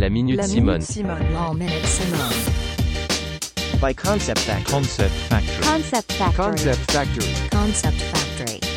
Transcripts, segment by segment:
La Minute La Simone. Minute Simone. La Minute Simone. by Concept Factory. Concept Factory. Concept Factory. Concept Factory. Concept Factory.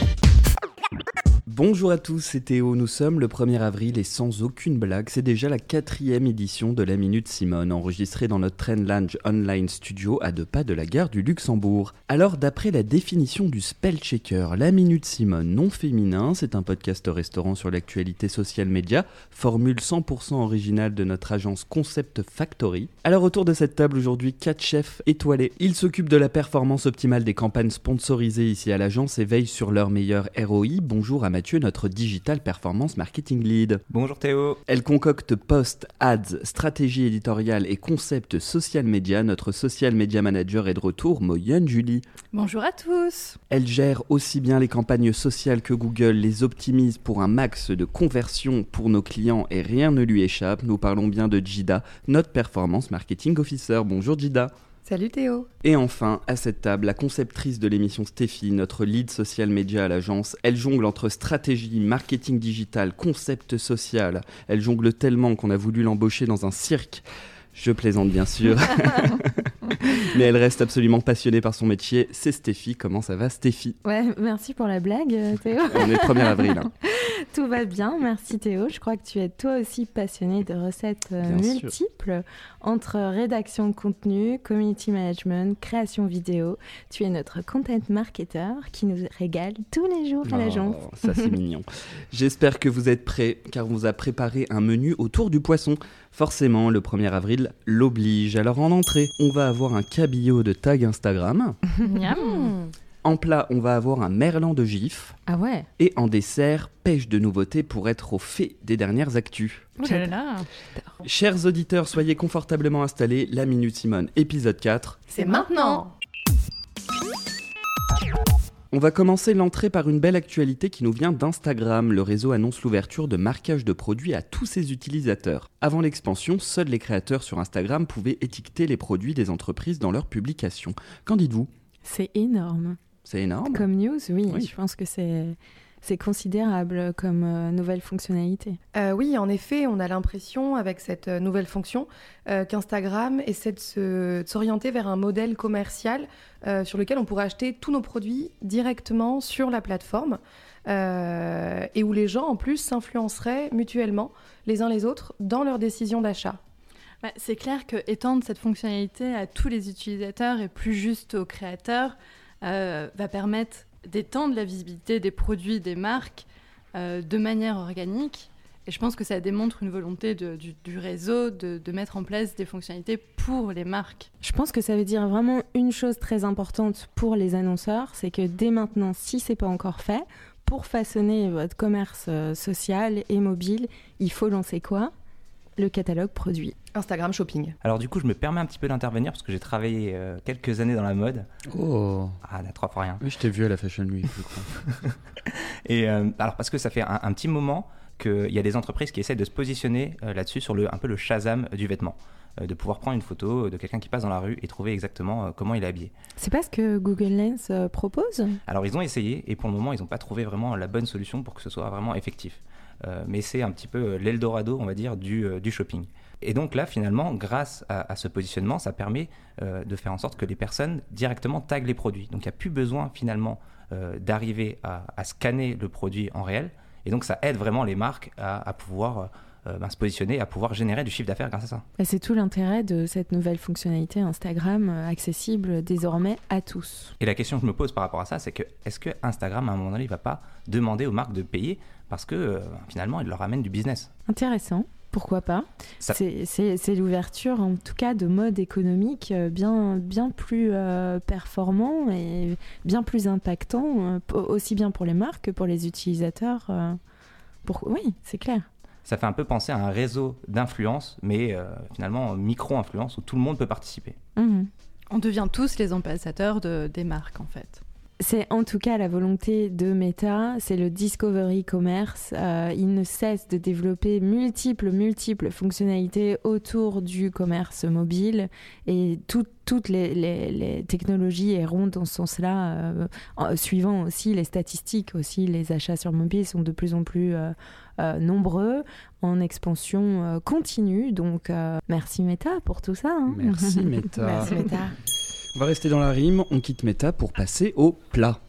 Bonjour à tous, c'est Théo. Nous sommes le 1er avril et sans aucune blague, c'est déjà la quatrième édition de la Minute Simone, enregistrée dans notre Train Lounge Online Studio à deux pas de la gare du Luxembourg. Alors, d'après la définition du spell checker, la Minute Simone non féminin, c'est un podcast restaurant sur l'actualité social média, formule 100% originale de notre agence Concept Factory. Alors, autour de cette table aujourd'hui, quatre chefs étoilés. Ils s'occupent de la performance optimale des campagnes sponsorisées ici à l'agence et veillent sur leur meilleur ROI. Bonjour à Mathieu, notre Digital Performance Marketing Lead. Bonjour Théo. Elle concocte post, ads, stratégie éditoriale et concept social media. Notre social media manager est de retour, Moyenne Julie. Bonjour à tous. Elle gère aussi bien les campagnes sociales que Google, les optimise pour un max de conversion pour nos clients et rien ne lui échappe. Nous parlons bien de Jida, notre performance marketing officer. Bonjour Jida. Salut Théo. Et enfin, à cette table, la conceptrice de l'émission Stéphie, notre lead social media à l'agence. Elle jongle entre stratégie, marketing digital, concept social. Elle jongle tellement qu'on a voulu l'embaucher dans un cirque. Je plaisante bien sûr. Mais elle reste absolument passionnée par son métier. C'est Stéphie. Comment ça va Stéphie? Ouais, merci pour la blague euh, Théo. On est le 1er avril. hein. Tout va bien, merci Théo. Je crois que tu es toi aussi passionné de recettes euh, sûr. multiples entre rédaction de contenu, community management, création vidéo. Tu es notre content marketer qui nous régale tous les jours à l'agence. Oh, ça c'est mignon. J'espère que vous êtes prêts car on vous a préparé un menu autour du poisson. Forcément, le 1er avril l'oblige. Alors en entrée, on va avoir un cabillaud de tag Instagram. Miam. En plat, on va avoir un merlan de gif. Ah ouais. Et en dessert, pêche de nouveautés pour être au fait des dernières actus. Oh là là. Chers auditeurs, soyez confortablement installés. La Minute Simone, épisode 4. C'est maintenant. On va commencer l'entrée par une belle actualité qui nous vient d'Instagram. Le réseau annonce l'ouverture de marquage de produits à tous ses utilisateurs. Avant l'expansion, seuls les créateurs sur Instagram pouvaient étiqueter les produits des entreprises dans leurs publications. Qu'en dites-vous? C'est énorme. C'est énorme. Comme news, oui, Oui. je pense que c'est c'est considérable comme euh, nouvelle fonctionnalité. Euh, oui, en effet, on a l'impression avec cette euh, nouvelle fonction euh, qu'Instagram essaie de se- de s'orienter vers un modèle commercial euh, sur lequel on pourrait acheter tous nos produits directement sur la plateforme euh, et où les gens en plus s'influenceraient mutuellement les uns les autres dans leurs décisions d'achat. Bah, c'est clair que étendre cette fonctionnalité à tous les utilisateurs et plus juste aux créateurs euh, va permettre d'étendre la visibilité des produits, des marques euh, de manière organique. Et je pense que ça démontre une volonté du réseau de, de mettre en place des fonctionnalités pour les marques. Je pense que ça veut dire vraiment une chose très importante pour les annonceurs, c'est que dès maintenant, si c'est pas encore fait, pour façonner votre commerce euh, social et mobile, il faut lancer quoi? Le catalogue produit. Instagram Shopping. Alors du coup, je me permets un petit peu d'intervenir parce que j'ai travaillé euh, quelques années dans la mode. Oh, Ah, la trois fois rien. oui, je t'ai vu à la Fashion Week, je crois. Et euh, alors parce que ça fait un, un petit moment qu'il y a des entreprises qui essaient de se positionner euh, là-dessus sur le, un peu le Shazam du vêtement. De pouvoir prendre une photo de quelqu'un qui passe dans la rue et trouver exactement comment il est habillé. C'est pas ce que Google Lens propose? Alors ils ont essayé et pour le moment ils n'ont pas trouvé vraiment la bonne solution pour que ce soit vraiment effectif. Euh, mais c'est un petit peu euh, l'Eldorado, on va dire, du, euh, du shopping. Et donc là, finalement, grâce à, à ce positionnement, ça permet euh, de faire en sorte que les personnes directement taguent les produits. Donc il n'y a plus besoin finalement euh, d'arriver à, à scanner le produit en réel. Et donc ça aide vraiment les marques à, à pouvoir euh, ben, se positionner, à pouvoir générer du chiffre d'affaires grâce à ça. C'est tout l'intérêt de cette nouvelle fonctionnalité Instagram accessible désormais à tous. Et la question que je me pose par rapport à ça, c'est que est-ce que Instagram, à un moment donné, il va pas demander aux marques de payer parce que euh, finalement, il leur amène du business Intéressant. Pourquoi pas Ça- C'est- l'ouverture, en tout cas, de modes économiques euh, bien, bien plus euh, performants et bien plus impactants, euh, aussi bien pour les marques que pour les utilisateurs. pour... Oui, c'est clair. ça fait un peu penser à un réseau d'influence, mais euh, finalement micro-influence où tout le monde peut participer. Mhm. On devient tous les ambassadeurs de, des marques en fait. C'est en tout cas la volonté de Meta, c'est le Discovery Commerce. Euh, il ne cesse de développer multiples, multiples fonctionnalités autour du commerce mobile et tout- toutes les, les- les technologies iront dans ce sens-là, euh, suivant aussi les statistiques. Aussi, les achats sur mobile sont de plus en plus euh, euh, nombreux, en expansion euh, continue. Donc, euh, merci Meta pour tout ça. hein. Merci Meta. merci Meta. On va rester dans la rime, on quitte Meta pour passer au plat.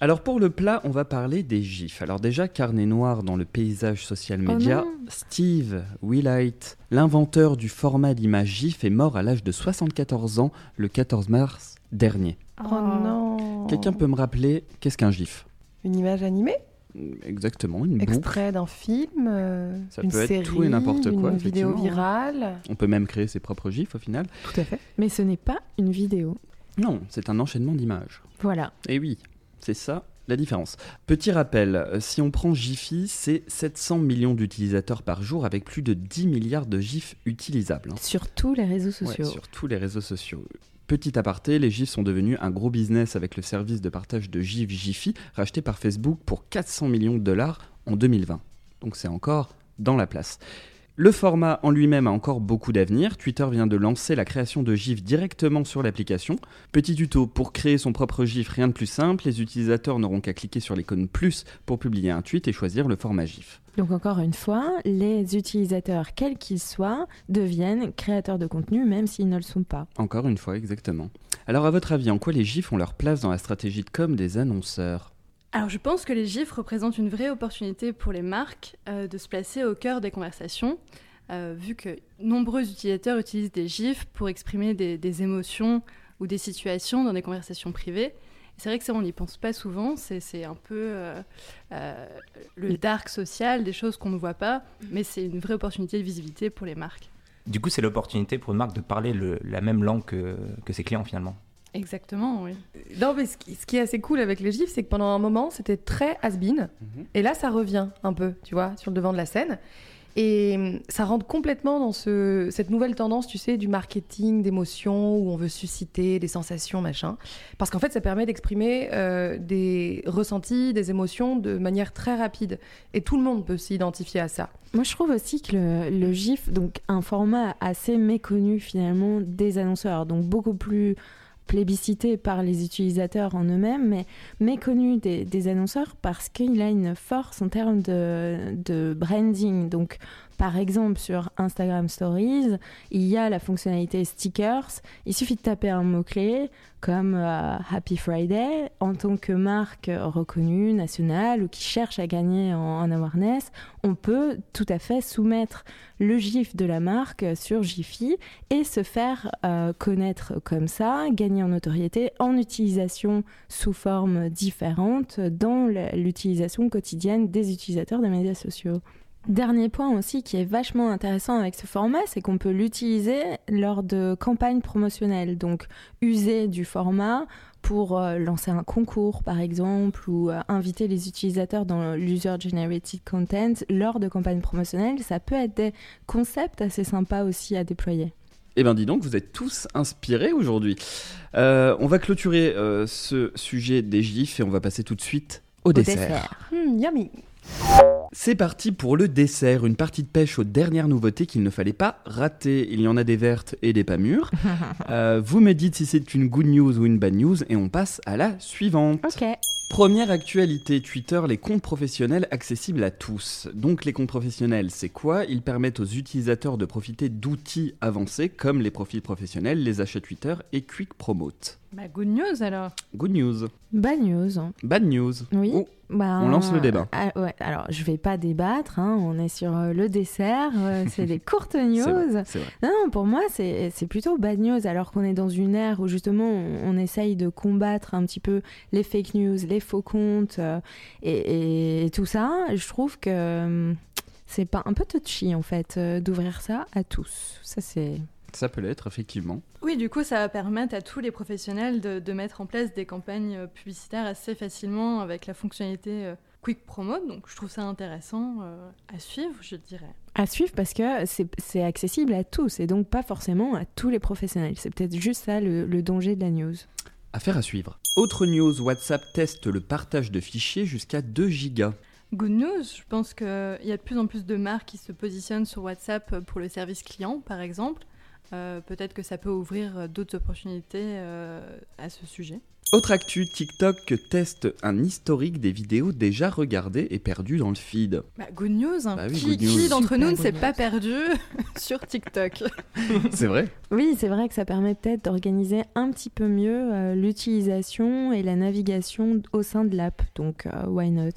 Alors pour le plat, on va parler des gifs. Alors déjà, carnet noir dans le paysage social Oh média. Steve Wilhite, l'inventeur du format d'image gif, est mort à l'âge de 74 ans le 14 mars dernier. Oh, non. Quelqu'un peut me rappeler qu'est-ce qu'un gif? Une image animée? Exactement, une. Extrait d'un film euh, Ça une peut être série, tout et n'importe quoi, Une vidéo virale. On peut même créer ses propres gifs au final. Tout à fait. Mais ce n'est pas une vidéo. Non, c'est un enchaînement d'images. Voilà. Et oui, c'est ça la différence. Petit rappel, si on prend Jiffy, c'est 700 millions d'utilisateurs par jour avec plus de 10 milliards de gifs utilisables. hein. Sur tous les réseaux Ouais, sociaux. sur tous les réseaux sociaux. Petit aparté, les gifs sont devenus un gros business avec le service de partage de gifs Jiffy racheté par Facebook pour 400 millions de dollars en 2020. Donc c'est encore dans la place. Le format en lui-même a encore beaucoup d'avenir. Twitter vient de lancer la création de GIFs directement sur l'application. Petit tuto, pour créer son propre GIF, rien de plus simple. Les utilisateurs n'auront qu'à cliquer sur l'icône plus pour publier un tweet et choisir le format GIF. Donc encore une fois, les utilisateurs, quels qu'ils soient, deviennent créateurs de contenu même s'ils ne le sont pas. Encore une fois, exactement. Alors à votre avis, en quoi les GIFs ont leur place dans la stratégie de com des annonceurs? Alors je pense que les GIFs représentent une vraie opportunité pour les marques euh, de se placer au cœur des conversations, euh, vu que nombreux utilisateurs utilisent des GIFs pour exprimer des, des émotions ou des situations dans des conversations privées. C'est vrai que ça, on n'y pense pas souvent, c'est un peu euh, euh, le dark social, des choses qu'on ne voit pas, mais c'est une vraie opportunité de visibilité pour les marques. Du coup, c'est l'opportunité pour une marque de parler le- la même langue que, que ses clients finalement. Exactement, oui. Non, mais ce qui, ce qui est assez cool avec les gifs, c'est que pendant un moment, c'était très has-been. Et là, ça revient un peu, tu vois, sur le devant de la scène. Et hum, ça rentre complètement dans ce, cette nouvelle tendance, tu sais, du marketing d'émotions, où on veut susciter des sensations, machin. Parce qu'en fait, ça permet d'exprimer euh, des ressentis, des émotions de manière très rapide. Et tout le monde peut s'identifier à ça. Moi, je trouve aussi que le, le GIF, donc un format assez méconnu finalement des annonceurs, donc beaucoup plus plébiscité par les utilisateurs en eux-mêmes, mais méconnu des, annonceurs parce qu'il a une force en termes de, de branding. Donc, par exemple, sur Instagram Stories, il y a la fonctionnalité stickers. Il suffit de taper un mot-clé comme euh, Happy Friday en tant que marque reconnue, nationale ou qui cherche à gagner en, en awareness. On peut tout à fait soumettre le GIF de la marque sur Jiffy et se faire euh, connaître comme ça, gagner en notoriété, en utilisation sous forme différente dans l'utilisation quotidienne des utilisateurs des médias sociaux. Dernier point aussi qui est vachement intéressant avec ce format, c'est qu'on peut l'utiliser lors de campagnes promotionnelles. Donc, user du format pour euh, lancer un concours, par exemple, ou euh, inviter les utilisateurs dans l'user-generated content lors de campagnes promotionnelles. Ça peut être des concepts assez sympas aussi à déployer. Eh ben dis donc, vous êtes tous inspirés aujourd'hui. Euh, on va clôturer euh, ce sujet des gifs et on va passer tout de suite au, dessert. Hmm, yummy. C'est parti pour le dessert, une partie de pêche aux dernières nouveautés qu'il ne fallait pas rater. Il y en a des vertes et des pas mûres. Euh, vous me dites si c'est une good news ou une bad news et on passe à la suivante. Ok. Première actualité Twitter, les comptes professionnels accessibles à tous. Donc les comptes professionnels, c'est quoi? Ils permettent aux utilisateurs de profiter d'outils avancés comme les profils professionnels, les achats Twitter et Quick Promote. Bah, good news alors. Good news. Bad news. Bad news. Oui. Oh, Bah, On lance le débat. ah, ouais, alors, je vais pas débattre. hein, on est sur euh, le dessert. euh, c'est des courtes news. vrai, c'est vrai. Non, non, pour moi, c'est c'est plutôt bad news, alors qu'on est dans une ère où justement on, on essaye de combattre un petit peu les fake news, les faux comptes euh, et, et tout ça. Je trouve que hum, c'est pas un peu touchy en fait euh, d'ouvrir ça à tous. Ça, c'est. Ça peut l'être, effectivement. Oui, du coup, ça va permettre à tous les professionnels de, de mettre en place des campagnes euh, publicitaires assez facilement avec la fonctionnalité euh, Quick Promote. Donc, je trouve ça intéressant euh, à suivre, je dirais. À suivre parce que c'est c'est accessible à tous et donc pas forcément à tous les professionnels. C'est peut-être juste ça le, le danger de la news. Affaire à suivre. Autre news, WhatsApp teste le partage de fichiers jusqu'à 2 gigas. Good news, je pense qu'il y a de plus en plus de marques qui se positionnent sur WhatsApp pour le service client, par exemple. Euh, Peut-être que ça peut ouvrir euh, d'autres opportunités euh, à ce sujet. Autre actu, TikTok teste un historique des vidéos déjà regardées et perdues dans le feed. Bah, good news, hein. Bah oui, qui, d'entre nous ne s'est pas perdu sur TikTok? C'est vrai Oui, c'est vrai que ça permet peut-être d'organiser un petit peu mieux euh, l'utilisation et la navigation au sein de l'app. Donc, euh, why not?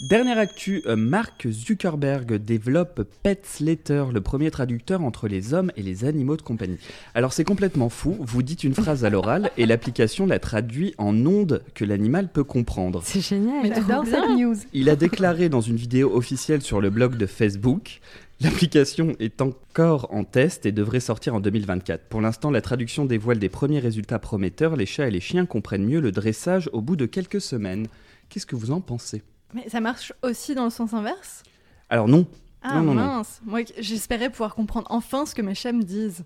Dernière actu, euh, Mark Zuckerberg développe Petslater, le premier traducteur entre les hommes et les animaux de compagnie. Alors c'est complètement fou, vous dites une phrase à l'oral et l'application la traduit en ondes que l'animal peut comprendre. C'est génial. J'adore cette news. Il a déclaré dans une vidéo officielle sur le blog de Facebook L'application est encore en test et devrait sortir en 2024. Pour l'instant, la traduction dévoile des premiers résultats prometteurs. Les chats et les chiens comprennent mieux le dressage au bout de quelques semaines. Qu'est-ce que vous en pensez? Mais ça marche aussi dans le sens inverse? Alors non, Ah Non, non, non. mince Moi, j'espérais pouvoir comprendre enfin ce que mes chats me disent.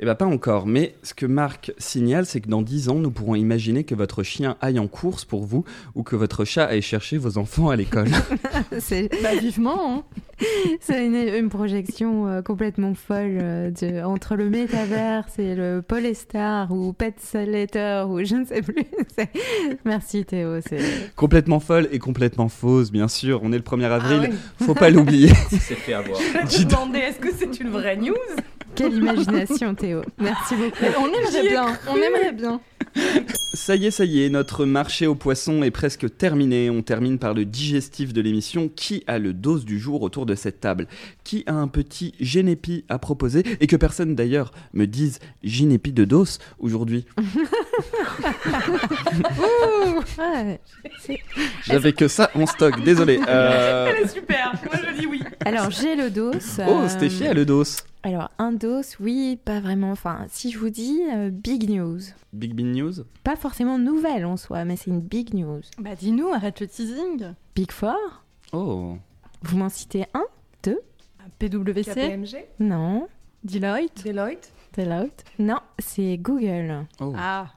Eh bien, pas encore, mais ce que Marc signale, c'est que dans 10 ans, nous pourrons imaginer que votre chien aille en course pour vous ou que votre chat aille chercher vos enfants à l'école. C'est Bah vivement hein. c'est une, une projection euh, complètement folle euh, de- entre le métaverse et le Polestar ou Pet Slater ou je ne sais plus. C'est- Merci Théo. c'est- complètement folle et complètement fausse, bien sûr. On est le 1er avril, Ah oui. faut pas l'oublier. Il s'est fait avoir. Je me demandais, est-ce que c'est une vraie news? Quelle imagination Théo. Merci beaucoup. Mais on aimerait bien, on aimerait bien. Ça y est, ça y est, notre marché aux poissons est presque terminé. On termine par le digestif de l'émission. Qui a le dose du jour autour de cette table? Qui a un petit génépi à proposer? Et que personne d'ailleurs me dise génépi de dose aujourd'hui. Ouais. J'avais que ça en stock, désolé. Euh, Elle est super, moi je dis oui. Alors j'ai le dos. Oh, euh, Stéphie a le dos. Alors un dos, oui, pas vraiment. Enfin, si je vous dis euh, big news, Big Bean News pas forcément nouvelle en soi, mais c'est une big news. Bah dis-nous, arrête le teasing. Big Four. Oh. Vous m'en citez un PWC, KPMG, Non. Deloitte. Deloitte. Deloitte Non, c'est Google. oh. Ah,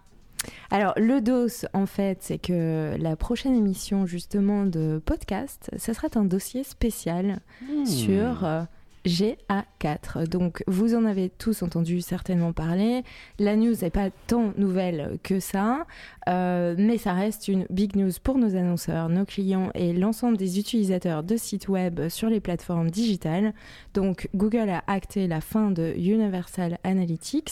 Alors, le DOS, en fait, c'est que la prochaine émission, justement, de podcast, ce sera un dossier spécial Hmm. sur euh, GA4. Donc, vous en avez tous entendu certainement parler. La news n'est pas tant nouvelle que ça, euh, mais ça reste une big news pour nos annonceurs, nos clients et l'ensemble des utilisateurs de sites web sur les plateformes digitales. Donc, Google a acté la fin de Universal Analytics.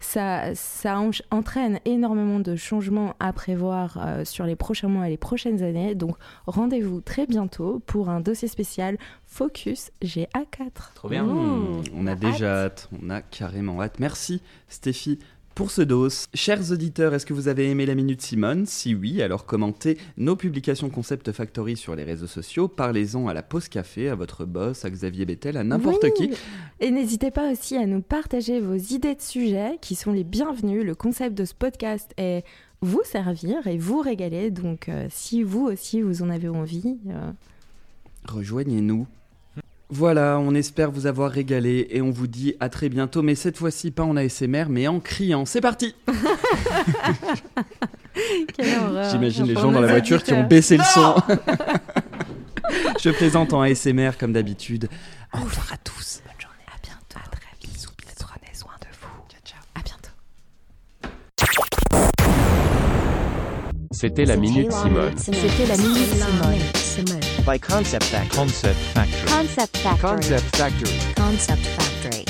Ça, ça en- entraîne énormément de changements à prévoir euh, sur les prochains mois et les prochaines années. Donc, rendez-vous très bientôt pour un dossier spécial Focus GA4. Trop bien. On a On a déjà hâte. on a carrément hâte. Merci Stéphie pour ce dos. Chers auditeurs, est-ce que vous avez aimé la Minute Simone? Si oui, alors commentez nos publications Concept Factory sur les réseaux sociaux. Parlez-en à la pause café, à votre boss, à Xavier Bettel, à n'importe Oui. qui. Et n'hésitez pas aussi à nous partager vos idées de sujets qui sont les bienvenus. Le concept de ce podcast est vous servir et vous régaler. Donc, euh, si vous aussi vous en avez envie, euh, Rejoignez-nous. Voilà, on espère vous avoir régalé et on vous dit à très bientôt, mais cette fois-ci pas en ASMR, mais en criant. C'est parti. J'imagine les gens dans la voiture qui ont baissé le son. Je présente en ASMR comme d'habitude. Au revoir à tous. Bonne journée. À bientôt. À très vite. Bisous, bisous. Prenez soin de vous. Ciao, ciao. À bientôt. C'était la Minute Simone. C'était la Minute Simone. By Concept Factory. Concept Factory. Concept Factory. Concept Factory. Concept Factory.